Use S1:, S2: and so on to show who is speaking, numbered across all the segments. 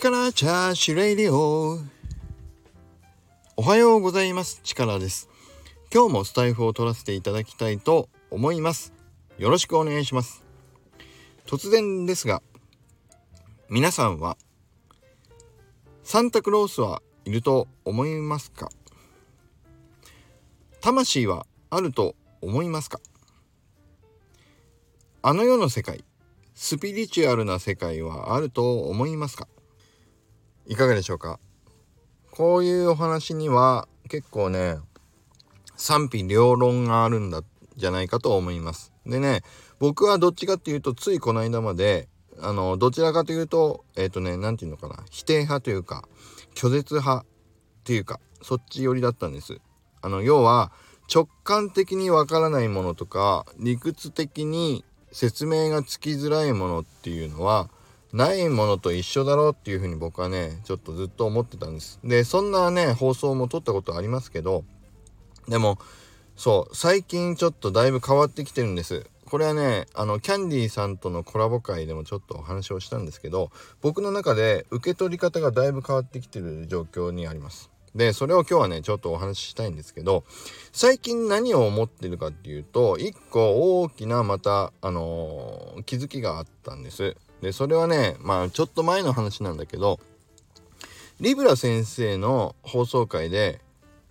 S1: 力チャーシュレイディオ。おはようございます。力です。今日もスタイフを取らせていただきたいと思います。よろしくお願いします。突然ですが皆さんはサンタクロースはいると思いますか？魂はあると思いますか？あの世の世界スピリチュアルな世界はあると思いますか？いかがでしょうか？こういうお話には結構ね賛否両論があるんだじゃないかと思います。でね僕はどっちかっていうとついこの間まであのどちらかというとえっ、ー、とね何て言うのかな否定派というか拒絶派っていうかそっち寄りだったんです。あの要は直感的にわからないものとか理屈的に説明がつきづらいものっていうのはないものと一緒だろうっていうふうに僕はねちょっとずっと思ってたんです。でそんなね放送も撮ったことありますけどでもそう最近ちょっとだいぶ変わってきてるんです。これはねあのキャンディーさんとのコラボ会でもちょっとお話をしたんですけど僕の中で受け取り方がだいぶ変わってきてる状況にあります。でそれを今日はねちょっとお話ししたいんですけど最近何を思ってるかっていうと一個大きなまたあのー、気づきがあったんです。でそれはねまあちょっと前の話なんだけどリブラ先生の放送回で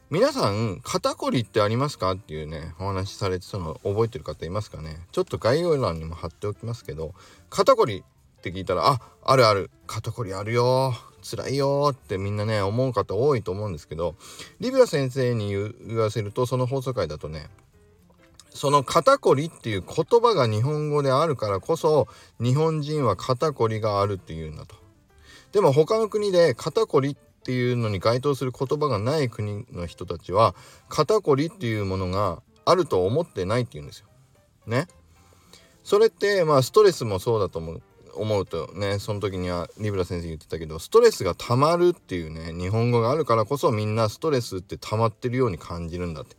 S1: 皆さん肩こりってありますかっていうねお話しされてたの覚えてる方いますかね？ちょっと概要欄にも貼っておきますけど肩こりって聞いたらああるある肩こりあるよ辛いよってみんなね思う方多いと思うんですけどリビア先生に言わせるとその放送回だとねその肩こりっていう言葉が日本語であるからこそ日本人は肩こりがあるっていうんだと。でも他の国で肩こりっていうのに該当する言葉がない国の人たちは肩こりっていうものがあると思ってないっていうんですよ。ね。それってまあストレスもそうだと思う思うとねその時にはリブラ先生言ってたけどストレスが溜まるっていうね日本語があるからこそみんなストレスって溜まってるように感じるんだって。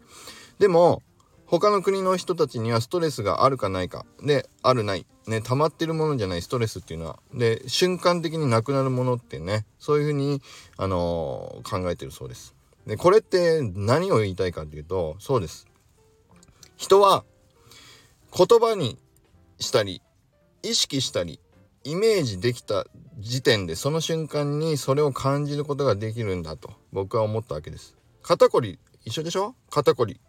S1: でも他の国の人たちにはストレスがあるかないかであるないね溜まってるものじゃないストレスっていうのはで瞬間的になくなるものってねそういうふうに、あのー、考えてるそうです。でこれって何を言いたいかっていうとそうです。人は言葉にしたり意識したりイメージできた時点でその瞬間にそれを感じることができるんだと僕は思ったわけです。肩こり一緒でしょ？肩こり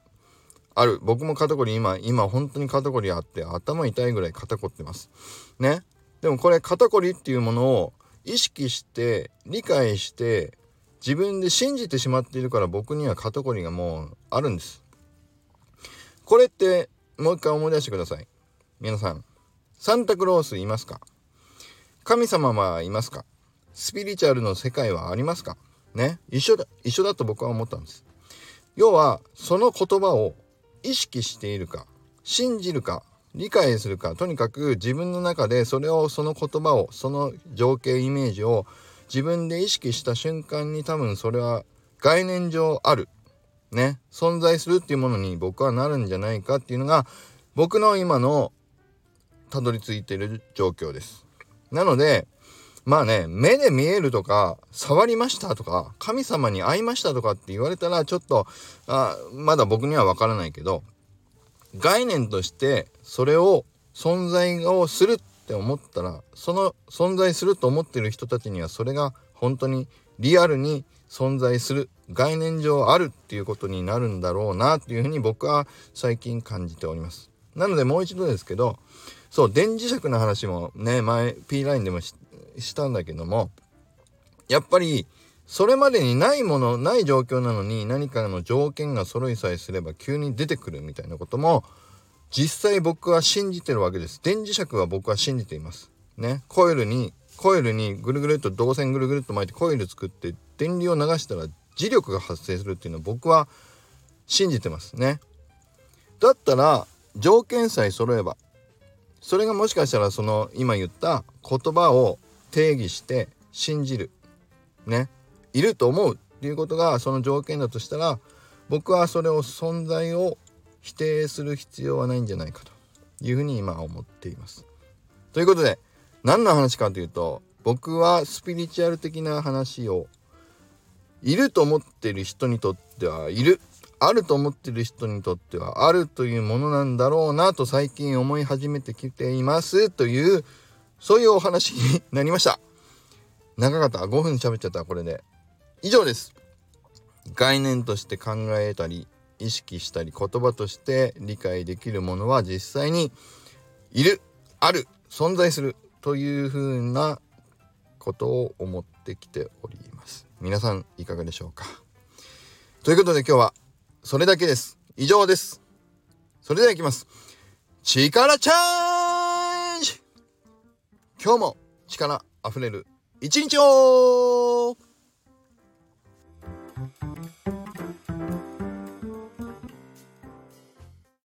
S1: ある。僕も肩こり今今本当に肩こりあって頭痛いぐらい肩こってます。ね。でもこれ肩こりっていうものを意識して理解して自分で信じてしまっているから僕には肩こりがもうあるんです。これってもう一回思い出してください。皆さん。サンタクロースいますか？神様はいますか？スピリチュアルの世界はありますか？ね。一緒だ一緒だと僕は思ったんです。要はその言葉を意識しているか信じるか理解するかとにかく自分の中でそれをその言葉をその情景イメージを自分で意識した瞬間に多分それは概念上あるね存在するっていうものに僕はなるんじゃないかっていうのが僕の今のたどり着いている状況です。なのでまあね目で見えるとか触りましたとか神様に会いましたとかって言われたらちょっとあまだ僕にはわからないけど概念としてそれを存在をするって思ったらその存在すると思ってる人たちにはそれが本当にリアルに存在する概念上あるっていうことになるんだろうなっていうふうに僕は最近感じております。なのでもう一度ですけどそう電磁石の話もね前 P ラインでもしたんだけどもやっぱりそれまでにないものない状況なのに何かの条件が揃いさえすれば急に出てくるみたいなことも実際僕は信じてるわけです。電磁石は僕は信じています。ね。コイルにコイルにぐるぐるっと導線ぐるぐるっと巻いてコイル作って電流を流したら磁力が発生するっていうのは僕は信じてます。ね。だったら条件さえ揃えばそれがもしかしたらその今言った言葉を定義して信じる。ね。いると思うっていうことがその条件だとしたら僕はそれを存在を否定する必要はないんじゃないかというふうに今思っています。ということで何の話かというと僕はスピリチュアル的な話をいると思ってる人にとってはいる。あると思ってる人にとってはあるというものなんだろうなと最近思い始めてきていますというそういうお話になりました。長かった。5分喋っちゃった。これで。以上です。概念として考えたり意識したり言葉として理解できるものは実際にいる。ある存在するというふうなことを思ってきております。皆さんいかがでしょうか。ということで今日はそれだけです。以上です。それではいきます。力チャージ今日も力あふれる一日を